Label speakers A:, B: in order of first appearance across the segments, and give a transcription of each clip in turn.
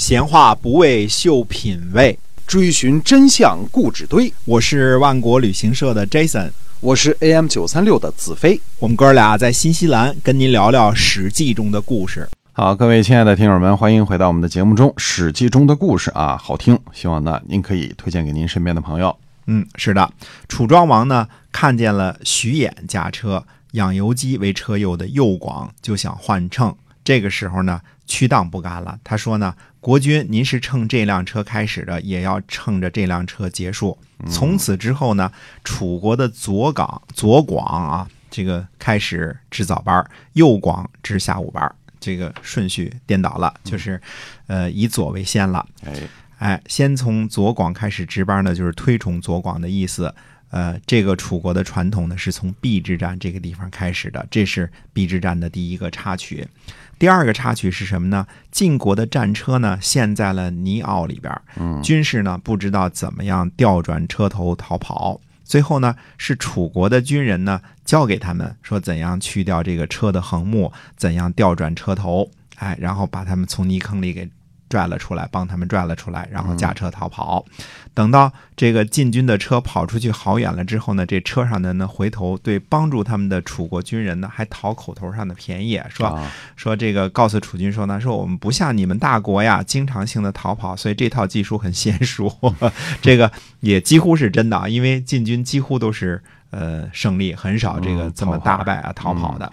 A: 闲话不为秀品味，
B: 追寻真相故纸堆。
A: 我是万国旅行社的 Jason，
B: 我是 AM 九三六的子飞。
A: 我们哥俩在新西兰跟您聊聊《史记》中的故事。
C: 好，各位亲爱的听友们，欢迎回到我们的节目中，《史记》中的故事啊，好听，希望呢您可以推荐给您身边的朋友。
A: 嗯，是的，楚庄王呢看见了徐衍驾车，养由基为车右的右广就想换乘。这个时候呢，屈当不干了，他说呢：“国君，您是乘这辆车开始的，也要乘着这辆车结束。从此之后呢，楚国的左岗、左广啊，这个开始值早班，右广值下午班，这个顺序颠倒了，就是，呃，以左为先了。
C: 哎，
A: 哎，先从左广开始值班呢，就是推崇左广的意思。呃，这个楚国的传统呢，是从邲之战这个地方开始的，这是邲之战的第一个插曲。第二个插曲是什么呢？晋国的战车呢陷在了泥坳里边，
C: 嗯，
A: 军士呢不知道怎么样调转车头逃跑。最后呢，是楚国的军人呢教给他们说怎样去掉这个车的横木，怎样调转车头，哎，然后把他们从泥坑里给拽了出来，帮他们拽了出来，然后驾车逃跑。等到这个晋军的车跑出去好远了之后呢，这车上的呢回头对帮助他们的楚国军人呢还讨口头上的便宜，说
C: 啊
A: 说这个告诉楚军说呢，说我们不像你们大国呀，经常性的逃跑，所以这套技术很娴熟。这个也几乎是真的啊，因为晋军几乎都是呃胜利，很少这个
C: 嗯
A: 这么大败啊逃跑的。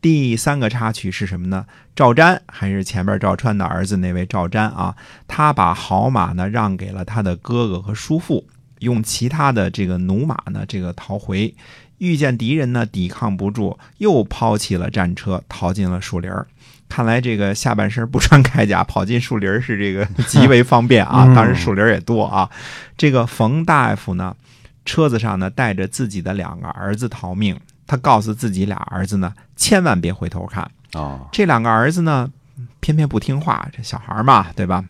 A: 第三个插曲是什么呢？赵瞻还是前边赵川的儿子那位赵瞻啊，他把好马呢让给了他的哥哥和叔父，用其他的这个驽马呢这个逃回。遇见敌人呢，抵抗不住，又抛弃了战车，逃进了树林儿。看来这个下半身不穿铠甲跑进树林儿是这个 极为方便啊，
C: 嗯
A: 当然树林儿也多啊。这个冯大夫呢，车子上呢带着自己的两个儿子逃命，他告诉自己俩儿子呢，千万别回头看。
C: 啊，
A: 这两个儿子呢，偏偏不听话，这小孩嘛，对吧？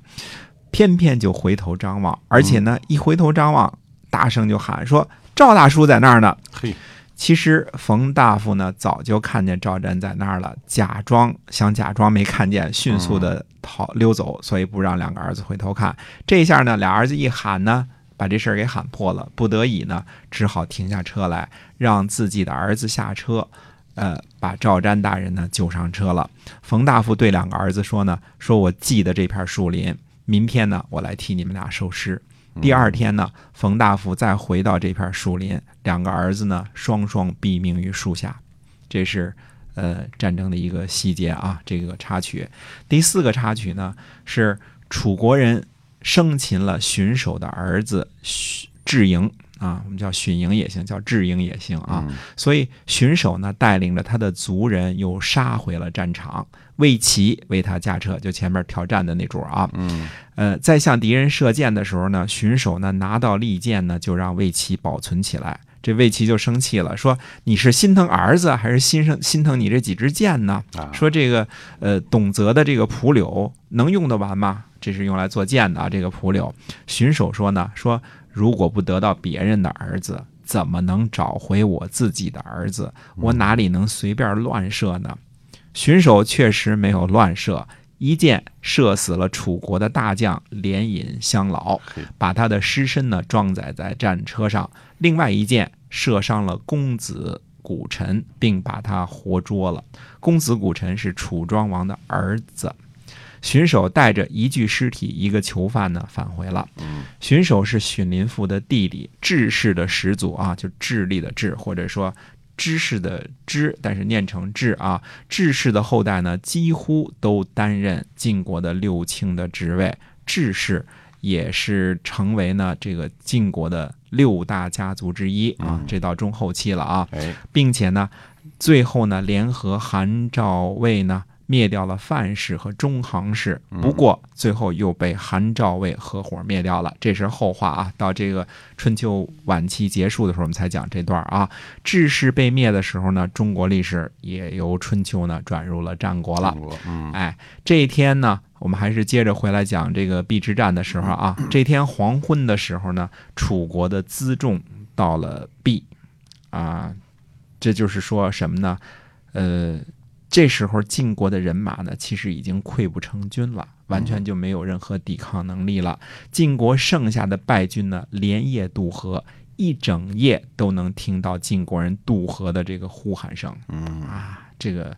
A: 偏偏就回头张望，而且呢，一回头张望，大声就喊说：“赵大叔在那儿呢。”
C: 嘿，
A: 其实冯大夫呢早就看见赵瞻在那儿了，假装想假装没看见，迅速的逃溜走，所以不让两个儿子回头看。这一下呢，俩儿子一喊呢，把这事儿给喊破了，不得已呢，只好停下车来，让自己的儿子下车，呃，把赵瞻大人呢救上车了。冯大夫对两个儿子说呢，说我记得这片树林，明天呢，我来替你们俩收尸。第二天呢，冯大夫再回到这片树林，两个儿子呢双双毙命于树下。这是呃战争的一个细节啊，这个插曲。第四个插曲呢是楚国人生擒了荀守的儿子许智盈啊，我们叫荀盈也行，叫智盈也行啊。
C: 嗯
A: 所以荀守呢带领着他的族人又杀回了战场，魏齐为他驾车，就前面挑战的那主啊。
C: 嗯
A: 呃，在向敌人射箭的时候呢，荀守呢拿到利剑呢，就让魏齐保存起来。这魏齐就生气了，说：“你是心疼儿子，还是心生心疼你这几支箭呢？
C: 啊，
A: 说这个呃，董泽的这个蒲柳能用得完吗？这是用来做箭的啊，这个蒲柳。荀守说呢，说如果不得到别人的儿子，怎么能找回我自己的儿子？我哪里能随便乱射呢？荀守确实没有乱射，一箭射死了楚国的大将连尹相老，把他的尸身呢装载在战车上；另外一箭射伤了公子古臣，并把他活捉了。公子古臣是楚庄王的儿子。荀守带着一具尸体、一个囚犯呢返回了。
C: 嗯
A: 荀守是荀林父的弟弟，智氏的始祖啊，就智力的智，或者说知识的知，但是念成智啊。智氏的后代呢，几乎都担任晋国的六卿的职位。智氏也是成为呢这个晋国的六大家族之一啊
C: 嗯，
A: 这到中后期了啊。
C: 哎，
A: 并且呢，最后呢，联合韩赵魏呢，灭掉了范氏和中行氏。不过最后又被韩赵魏合伙灭掉了，这是后话啊。到这个春秋晚期结束的时候，我们才讲这段啊。智氏被灭的时候呢，中国历史也由春秋呢转入了战国了哎，这一天呢，我们还是接着回来讲这个邲之战的时候啊。这天黄昏的时候呢，楚国的辎重到了邲，啊，这就是说什么呢？呃，这时候晋国的人马呢，其实已经溃不成军了，完全就没有任何抵抗能力了。晋国剩下的败军呢，连夜渡河，一整夜都能听到晋国人渡河的这个呼喊声。
C: 嗯
A: 啊，这个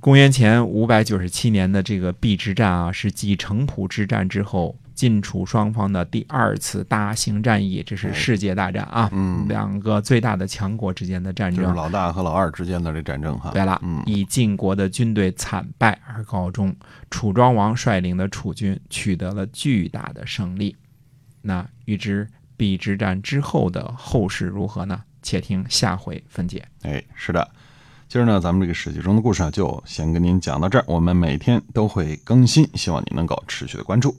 A: 公元前五百九十七年的这个邲之战啊，是继城濮之战之后，晋楚双方的第二次大型战役，这是世界大战啊，
C: 嗯
A: 两个最大的强国之间的战争。
C: 就是老大和老二之间的这战争哈。
A: 对了，
C: 嗯
A: 以晋国的军队惨败而告终，楚庄王率领的楚军取得了巨大的胜利。那预知邲之战之后的后事如何呢？且听下回分解。
C: 哎，是的。今儿呢，咱们这个史记中的故事啊，就先跟您讲到这儿。我们每天都会更新，希望您能够持续的关注。